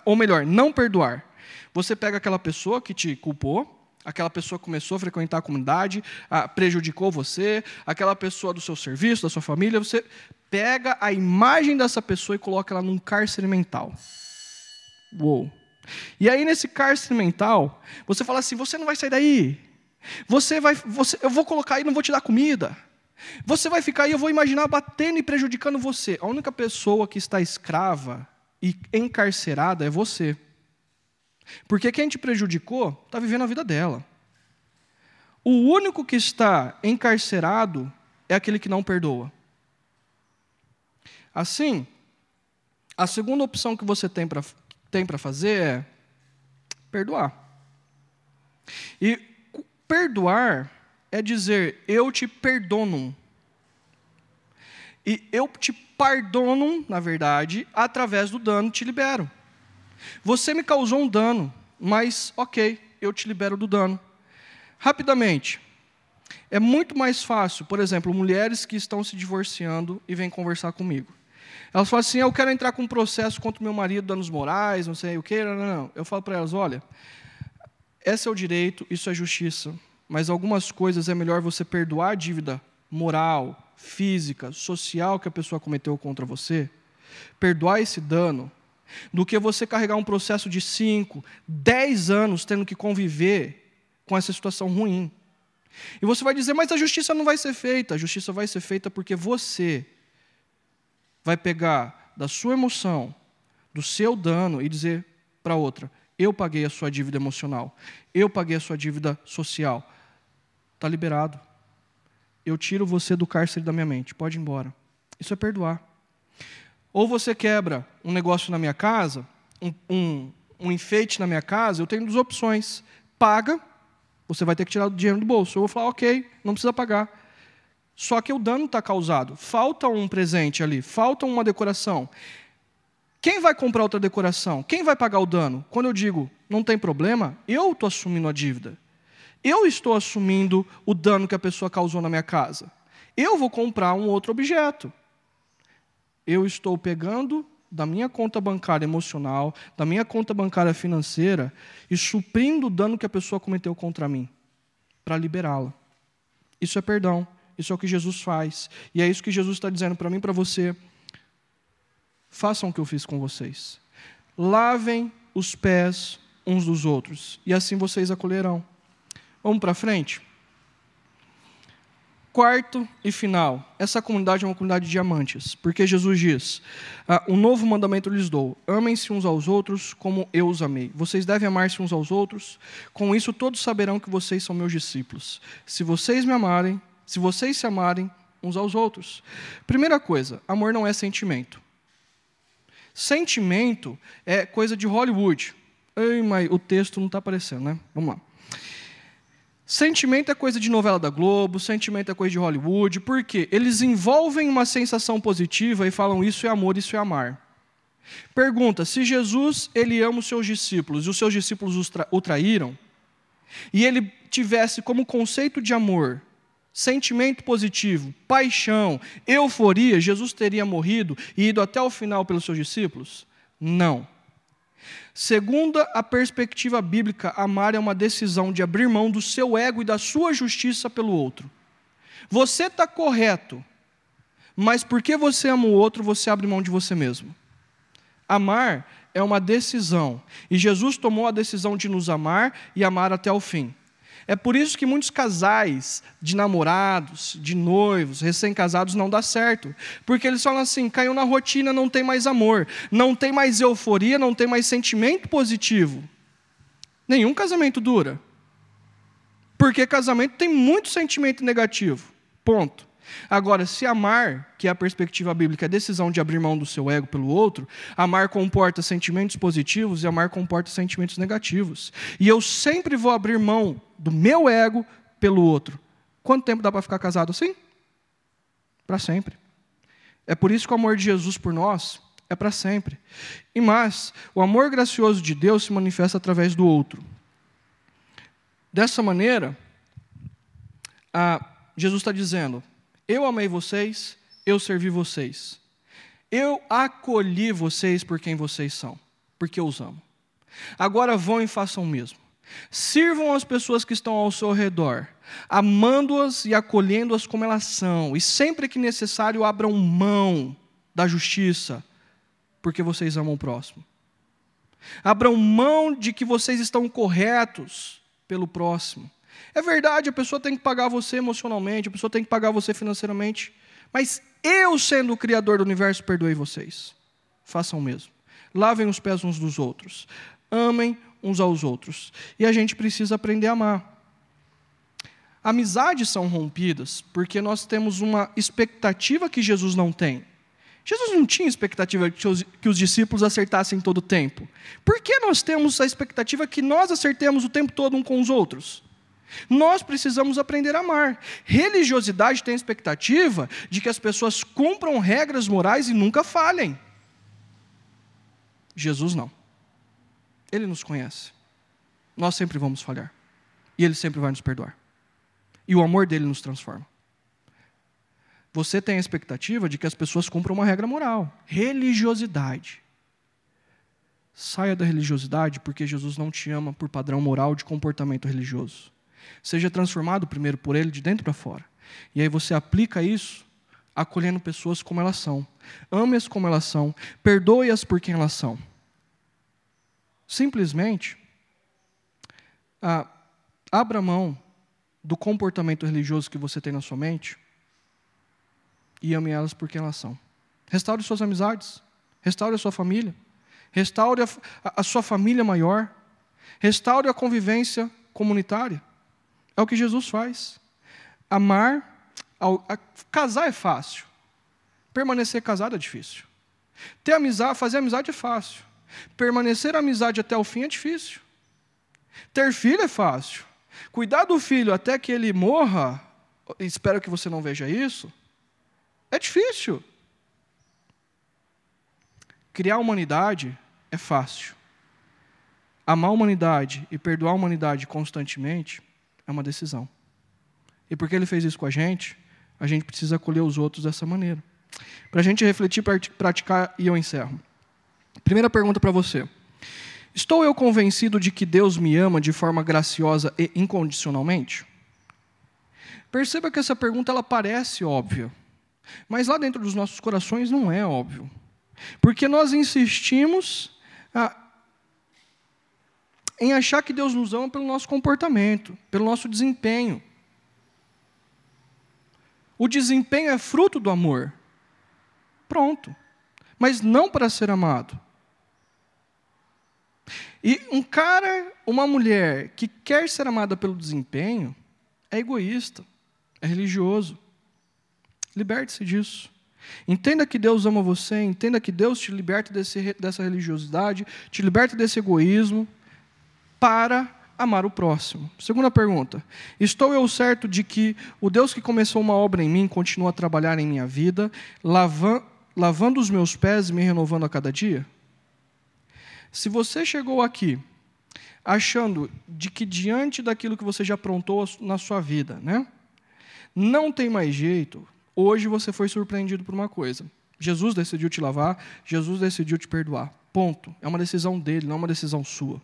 Ou melhor, não perdoar. Você pega aquela pessoa que te culpou, aquela pessoa começou a frequentar a comunidade, prejudicou você, aquela pessoa do seu serviço, da sua família, você pega a imagem dessa pessoa e coloca ela num cárcere mental. Uou. E aí, nesse cárcere mental, você fala assim: você não vai sair daí. Você vai, você, eu vou colocar aí não vou te dar comida. Você vai ficar aí, eu vou imaginar batendo e prejudicando você. A única pessoa que está escrava e encarcerada é você. Porque quem te prejudicou está vivendo a vida dela. O único que está encarcerado é aquele que não perdoa. Assim, a segunda opção que você tem para tem fazer é perdoar. E perdoar é dizer eu te perdono. E eu te pardono, na verdade, através do dano te libero. Você me causou um dano, mas ok, eu te libero do dano. Rapidamente, é muito mais fácil, por exemplo, mulheres que estão se divorciando e vêm conversar comigo. Elas falam assim: eu quero entrar com um processo contra o meu marido, danos morais, não sei o que. Não, não, não. Eu falo para elas: olha, esse é o direito, isso é justiça, mas algumas coisas é melhor você perdoar a dívida moral, física, social que a pessoa cometeu contra você, perdoar esse dano, do que você carregar um processo de 5, 10 anos tendo que conviver com essa situação ruim. E você vai dizer, mas a justiça não vai ser feita. A justiça vai ser feita porque você vai pegar da sua emoção, do seu dano e dizer para outra: eu paguei a sua dívida emocional, eu paguei a sua dívida social. Está liberado. eu tiro você do cárcere da minha mente, pode ir embora. Isso é perdoar. Ou você quebra um negócio na minha casa, um, um, um enfeite na minha casa, eu tenho duas opções. Paga, você vai ter que tirar o dinheiro do bolso. Eu vou falar, ok, não precisa pagar. Só que o dano está causado. Falta um presente ali, falta uma decoração. Quem vai comprar outra decoração? Quem vai pagar o dano? Quando eu digo não tem problema, eu estou assumindo a dívida. Eu estou assumindo o dano que a pessoa causou na minha casa. Eu vou comprar um outro objeto. Eu estou pegando da minha conta bancária emocional, da minha conta bancária financeira e suprindo o dano que a pessoa cometeu contra mim, para liberá-la. Isso é perdão. Isso é o que Jesus faz. E é isso que Jesus está dizendo para mim e para você. Façam o que eu fiz com vocês. Lavem os pés uns dos outros, e assim vocês acolherão. Vamos para frente? Quarto e final, essa comunidade é uma comunidade de diamantes, porque Jesus diz: ah, Um novo mandamento lhes dou: amem-se uns aos outros como eu os amei. Vocês devem amar-se uns aos outros, com isso todos saberão que vocês são meus discípulos. Se vocês me amarem, se vocês se amarem uns aos outros. Primeira coisa: amor não é sentimento. Sentimento é coisa de Hollywood. Ei, mas o texto não está aparecendo, né? Vamos lá. Sentimento é coisa de novela da Globo, sentimento é coisa de Hollywood, porque eles envolvem uma sensação positiva e falam isso é amor, isso é amar. Pergunta: se Jesus ele ama os seus discípulos e os seus discípulos o traíram, e ele tivesse como conceito de amor sentimento positivo, paixão, euforia, Jesus teria morrido e ido até o final pelos seus discípulos? Não. Segundo a perspectiva bíblica, amar é uma decisão de abrir mão do seu ego e da sua justiça pelo outro. Você está correto, mas porque você ama o outro, você abre mão de você mesmo. Amar é uma decisão, e Jesus tomou a decisão de nos amar e amar até o fim. É por isso que muitos casais de namorados, de noivos, recém-casados não dá certo. Porque eles falam assim: caiu na rotina, não tem mais amor, não tem mais euforia, não tem mais sentimento positivo. Nenhum casamento dura. Porque casamento tem muito sentimento negativo. Ponto. Agora, se amar, que é a perspectiva bíblica, é a decisão de abrir mão do seu ego pelo outro, amar comporta sentimentos positivos e amar comporta sentimentos negativos. E eu sempre vou abrir mão do meu ego pelo outro. Quanto tempo dá para ficar casado assim? Para sempre. É por isso que o amor de Jesus por nós é para sempre. E mais, o amor gracioso de Deus se manifesta através do outro. Dessa maneira, Jesus está dizendo: eu amei vocês, eu servi vocês. Eu acolhi vocês por quem vocês são, porque eu os amo. Agora vão e façam o mesmo. Sirvam as pessoas que estão ao seu redor, amando-as e acolhendo-as como elas são, e sempre que necessário abram mão da justiça, porque vocês amam o próximo. Abram mão de que vocês estão corretos pelo próximo. É verdade, a pessoa tem que pagar você emocionalmente, a pessoa tem que pagar você financeiramente. Mas eu, sendo o Criador do universo, perdoei vocês. Façam o mesmo. Lavem os pés uns dos outros. Amem uns aos outros. E a gente precisa aprender a amar. Amizades são rompidas porque nós temos uma expectativa que Jesus não tem. Jesus não tinha expectativa que os, discípulos acertassem todo o tempo. Por que nós temos a expectativa que nós acertemos o tempo todo um com os outros? Nós precisamos aprender a amar. Religiosidade tem a expectativa de que as pessoas cumpram regras morais e nunca falhem. Jesus não. Ele nos conhece. Nós sempre vamos falhar. E Ele sempre vai nos perdoar. E o amor dele nos transforma. Você tem a expectativa de que as pessoas cumpram uma regra moral. Religiosidade. Saia da religiosidade porque Jesus não te ama por padrão moral de comportamento religioso. Seja transformado primeiro por Ele de dentro para fora. E aí você aplica isso acolhendo pessoas como elas são. Ame-as como elas são. Perdoe-as por quem elas são. Simplesmente, ah, abra mão do comportamento religioso que você tem na sua mente e ame elas por quem elas são. Restaure suas amizades. Restaure a sua família. Restaure a, a, a sua família maior. Restaure a convivência comunitária. É o que Jesus faz. Amar, casar é fácil. Permanecer casado é difícil. Ter amizade, fazer amizade é fácil. Permanecer amizade até o fim é difícil. Ter filho é fácil. Cuidar do filho até que ele morra, espero que você não veja isso, é difícil. Criar a humanidade é fácil. Amar a humanidade e perdoar a humanidade constantemente é uma decisão. E porque ele fez isso com a gente, a gente precisa acolher os outros dessa maneira. Para a gente refletir, praticar e eu encerro. Primeira pergunta para você. Estou eu convencido de que Deus me ama de forma graciosa e incondicionalmente? Perceba que essa pergunta ela parece óbvia, mas lá dentro dos nossos corações não é óbvio. Porque nós insistimos ah, em achar que Deus nos ama pelo nosso comportamento, pelo nosso desempenho. O desempenho é fruto do amor. Pronto. Mas não para ser amado. E um cara, uma mulher que quer ser amada pelo desempenho, é egoísta, é religioso. Liberte-se disso. Entenda que Deus ama você, entenda que Deus te liberta desse, dessa religiosidade, te liberta desse egoísmo, para amar o próximo. Segunda pergunta: Estou eu certo de que o Deus que começou uma obra em mim continua a trabalhar em minha vida, lavando, os meus pés e me renovando a cada dia? Se você chegou aqui achando de que diante daquilo que você já aprontou na sua vida, né, não tem mais jeito, Hoje você foi surpreendido por uma coisa. Jesus decidiu te lavar, Jesus decidiu te perdoar. Ponto. É uma decisão dele, não é uma decisão sua.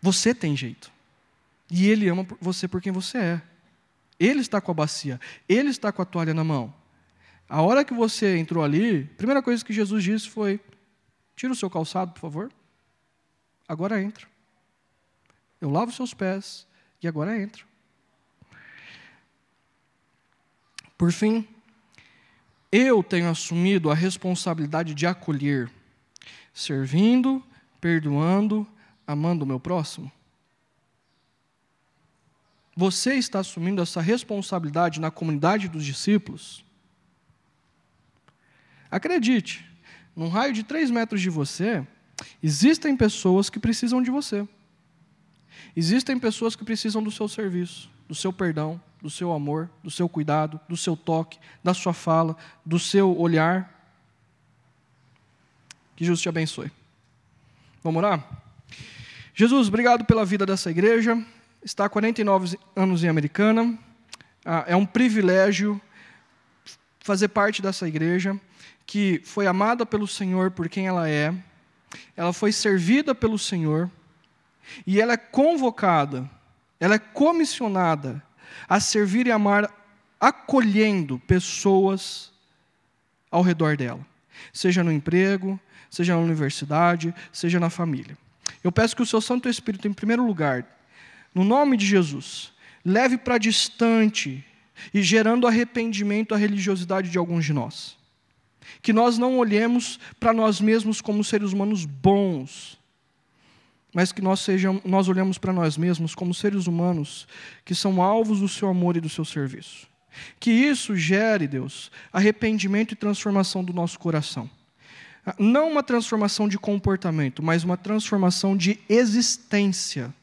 Você tem jeito. E ele ama você por quem você é. Ele está com a bacia, ele está com a toalha na mão. A hora que você entrou ali, a primeira coisa que Jesus disse foi: Tira o seu calçado, por favor. Agora entra. Eu lavo seus pés e agora entra. Por fim, eu tenho assumido a responsabilidade de acolher, servindo, perdoando, amando o meu próximo. Você está assumindo essa responsabilidade na comunidade dos discípulos? Acredite, num raio de três metros de você, existem pessoas que precisam de você. Existem pessoas que precisam do seu serviço, do seu perdão, do seu amor, do seu cuidado, do seu toque, da sua fala, do seu olhar. Que Jesus te abençoe. Vamos orar? Jesus, obrigado pela vida dessa igreja. Está há 49 anos em Americana. Ah, é um privilégio fazer parte dessa igreja que foi amada pelo Senhor por quem ela é. Ela foi servida pelo Senhor e ela é convocada, ela é comissionada a servir e amar, acolhendo pessoas ao redor dela, seja no emprego, seja na universidade, seja na família. Eu peço que o seu Santo Espírito, em primeiro lugar, no nome de Jesus, leve para distante e gerando arrependimento a religiosidade de alguns de nós. Que nós não olhemos para nós mesmos como seres humanos bons, mas que nós, sejamos, nós olhamos para nós mesmos como seres humanos que são alvos do seu amor e do seu serviço. Que isso gere, Deus, arrependimento e transformação do nosso coração. Não uma transformação de comportamento, mas uma transformação de existência.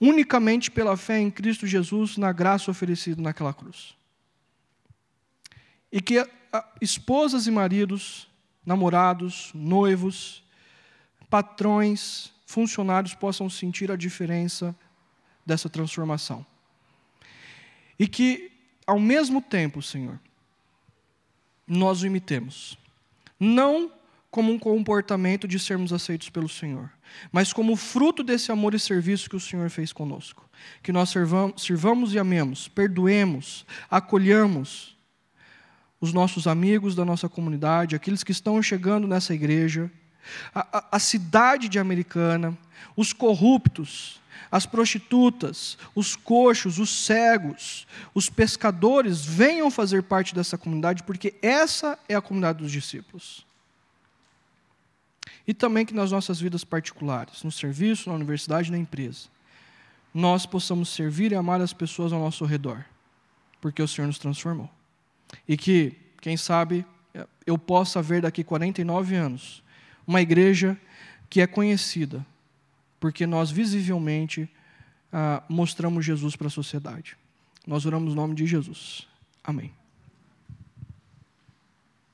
Unicamente pela fé em Cristo Jesus, na graça oferecida naquela cruz. E que esposas e maridos, namorados, noivos, patrões, funcionários possam sentir a diferença dessa transformação. E que, ao mesmo tempo, Senhor, nós o imitemos. Não como um comportamento de sermos aceitos pelo Senhor, mas como fruto desse amor e serviço que o Senhor fez conosco. Que nós servamos, sirvamos e amemos, perdoemos, acolhamos os nossos amigos da nossa comunidade, aqueles que estão chegando nessa igreja, a, a, a cidade de Americana, os corruptos, as prostitutas, os coxos, os cegos, os pescadores venham fazer parte dessa comunidade, porque essa é a comunidade dos discípulos. E também que nas nossas vidas particulares, no serviço, na universidade, na empresa, nós possamos servir e amar as pessoas ao nosso redor, porque o Senhor nos transformou. E que, quem sabe, eu possa ver daqui 49 anos uma igreja que é conhecida, porque nós visivelmente ah, mostramos Jesus para a sociedade. Nós oramos no nome de Jesus. Amém.